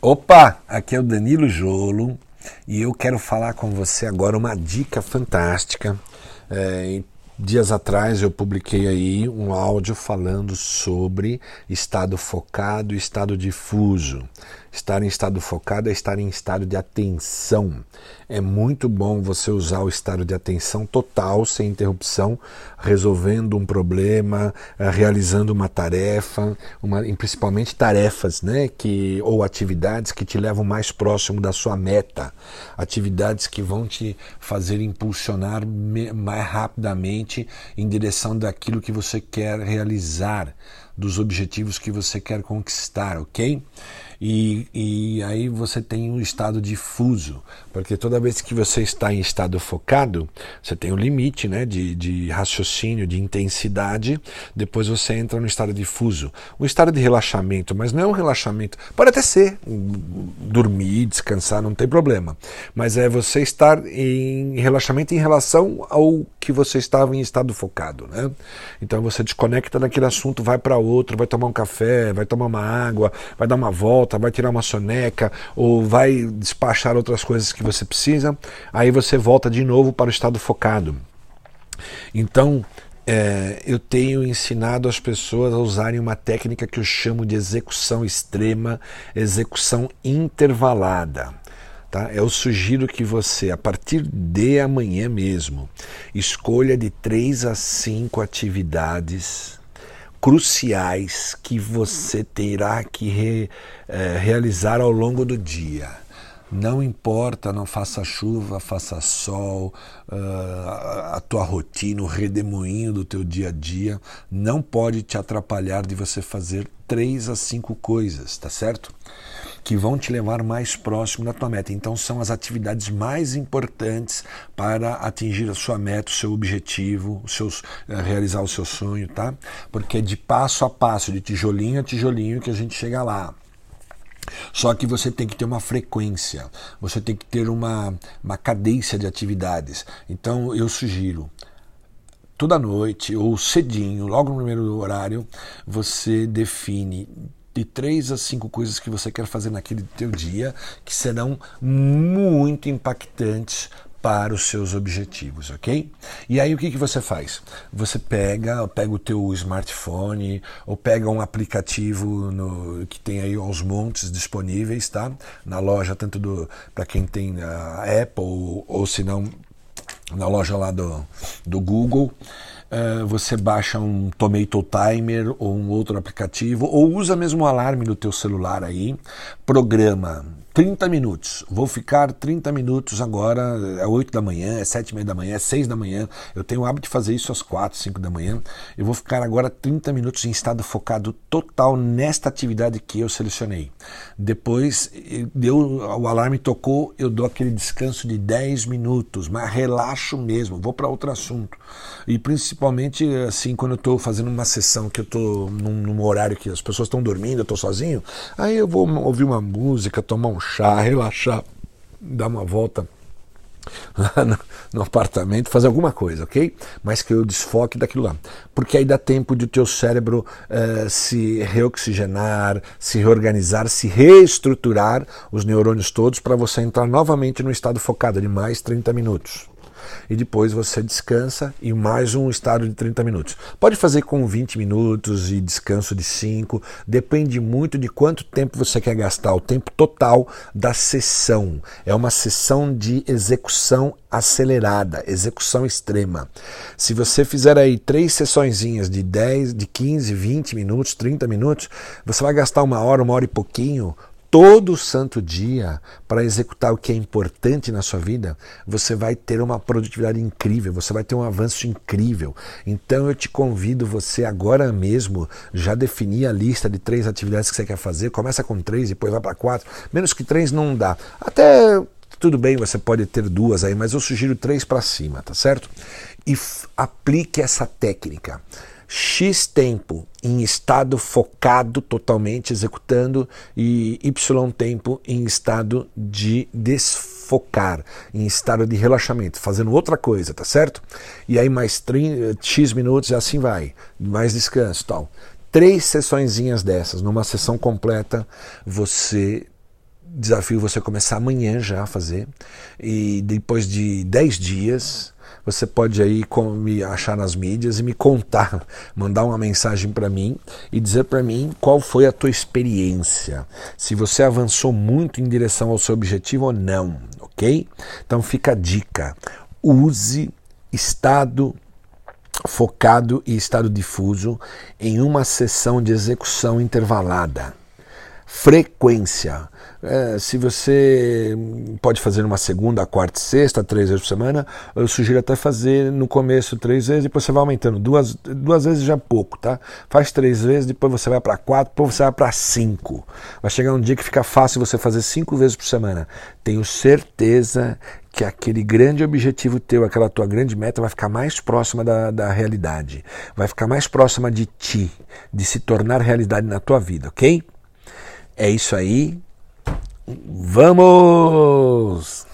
Opa, aqui é o Danilo Jolo e eu quero falar com você agora uma dica fantástica. É, dias atrás eu publiquei aí um áudio falando sobre estado focado e estado difuso. Estar em estado focado é estar em estado de atenção. É muito bom você usar o estado de atenção total, sem interrupção, resolvendo um problema, eh, realizando uma tarefa, uma, principalmente tarefas, né, que ou atividades que te levam mais próximo da sua meta, atividades que vão te fazer impulsionar mais rapidamente em direção daquilo que você quer realizar, dos objetivos que você quer conquistar, ok? E, e aí você tem um estado difuso, porque toda vez que você está em estado focado, você tem um limite né, de, de raciocínio, de intensidade, depois você entra no estado difuso. Um estado de relaxamento, mas não é um relaxamento, pode até ser, dormir, descansar, não tem problema, mas é você estar em relaxamento em relação ao que você estava em estado focado. Né? Então você desconecta daquele assunto, vai para outro, vai tomar um café, vai tomar uma água, vai dar uma volta volta, vai tirar uma soneca ou vai despachar outras coisas que você precisa, aí você volta de novo para o estado focado. Então, é, eu tenho ensinado as pessoas a usarem uma técnica que eu chamo de execução extrema, execução intervalada. Tá? Eu sugiro que você, a partir de amanhã mesmo, escolha de três a cinco atividades cruciais que você terá que re, é, realizar ao longo do dia. Não importa, não faça chuva, faça sol, uh, a tua rotina, o redemoinho do teu dia a dia, não pode te atrapalhar de você fazer três a cinco coisas, tá certo? Que vão te levar mais próximo da tua meta. Então são as atividades mais importantes para atingir a sua meta, o seu objetivo, os seus, uh, realizar o seu sonho, tá? Porque é de passo a passo, de tijolinho a tijolinho que a gente chega lá. Só que você tem que ter uma frequência, você tem que ter uma, uma cadência de atividades. Então eu sugiro, toda noite ou cedinho, logo no primeiro horário, você define de três a cinco coisas que você quer fazer naquele teu dia que serão muito impactantes para os seus objetivos, ok? E aí o que, que você faz? Você pega, pega o teu smartphone ou pega um aplicativo no, que tem aí aos montes disponíveis, tá? Na loja, tanto do para quem tem a Apple ou, ou se não na loja lá do, do Google. Uh, você baixa um Tomato Timer ou um outro aplicativo, ou usa mesmo o alarme do teu celular aí, programa 30 minutos. Vou ficar 30 minutos agora, é 8 da manhã, é 7 e meia da manhã, é 6 da manhã. Eu tenho o hábito de fazer isso às 4, 5 da manhã. Eu vou ficar agora 30 minutos em estado focado total nesta atividade que eu selecionei. Depois, deu, o alarme tocou, eu dou aquele descanso de 10 minutos, mas relaxo mesmo, vou para outro assunto. E principalmente, assim, quando eu estou fazendo uma sessão que eu estou num, num horário que as pessoas estão dormindo, eu estou sozinho, aí eu vou ouvir uma música, tomar um chá, relaxar, dar uma volta no, no, apartamento, fazer alguma coisa, ok? Mas que eu desfoque daquilo lá. Porque aí dá tempo de o teu cérebro uh, se reoxigenar, se reorganizar, se reestruturar os neurônios todos para você entrar novamente no estado focado de mais 30 minutos e depois você descansa e mais um estado de 30 minutos. Pode fazer com 20 minutos e descanso de 5, depende muito de quanto tempo você quer gastar, o tempo total da sessão. É uma sessão de execução acelerada, execução extrema. Se você fizer aí três sessõezinhas de 10, de 15, 20 minutos, 30 minutos, você vai gastar uma hora, uma hora e pouquinho todo santo dia para executar o que é importante na sua vida, você vai ter uma produtividade incrível, você vai ter um avanço incrível. Então eu te convido você agora mesmo já definir a lista de três atividades que você quer fazer. Começa com três, depois vai para quatro. Menos que três não dá. Até tudo bem, você pode ter duas aí, mas eu sugiro três para cima, tá certo? E aplique essa técnica. X tempo em estado focado totalmente, executando, e Y tempo em estado de desfocar, em estado de relaxamento, fazendo outra coisa, tá certo? E aí mais 30, X minutos e assim vai, mais descanso tal. Três sessõezinhas dessas, numa sessão completa, você desafio você começar amanhã já a fazer. E depois de 10 dias, você pode aí me achar nas mídias e me contar, mandar uma mensagem para mim e dizer para mim qual foi a tua experiência, se você avançou muito em direção ao seu objetivo ou não, ok? Então fica a dica: use estado focado e estado difuso em uma sessão de execução intervalada. Frequência. É, se você pode fazer uma segunda, quarta, sexta, três vezes por semana, eu sugiro até fazer no começo três vezes, depois você vai aumentando. Duas, duas vezes já é pouco, tá? Faz três vezes, depois você vai para quatro, depois você vai para cinco. Vai chegar um dia que fica fácil você fazer cinco vezes por semana. Tenho certeza que aquele grande objetivo teu, aquela tua grande meta vai ficar mais próxima da, da realidade, vai ficar mais próxima de ti, de se tornar realidade na tua vida, ok? É isso aí. Vamos!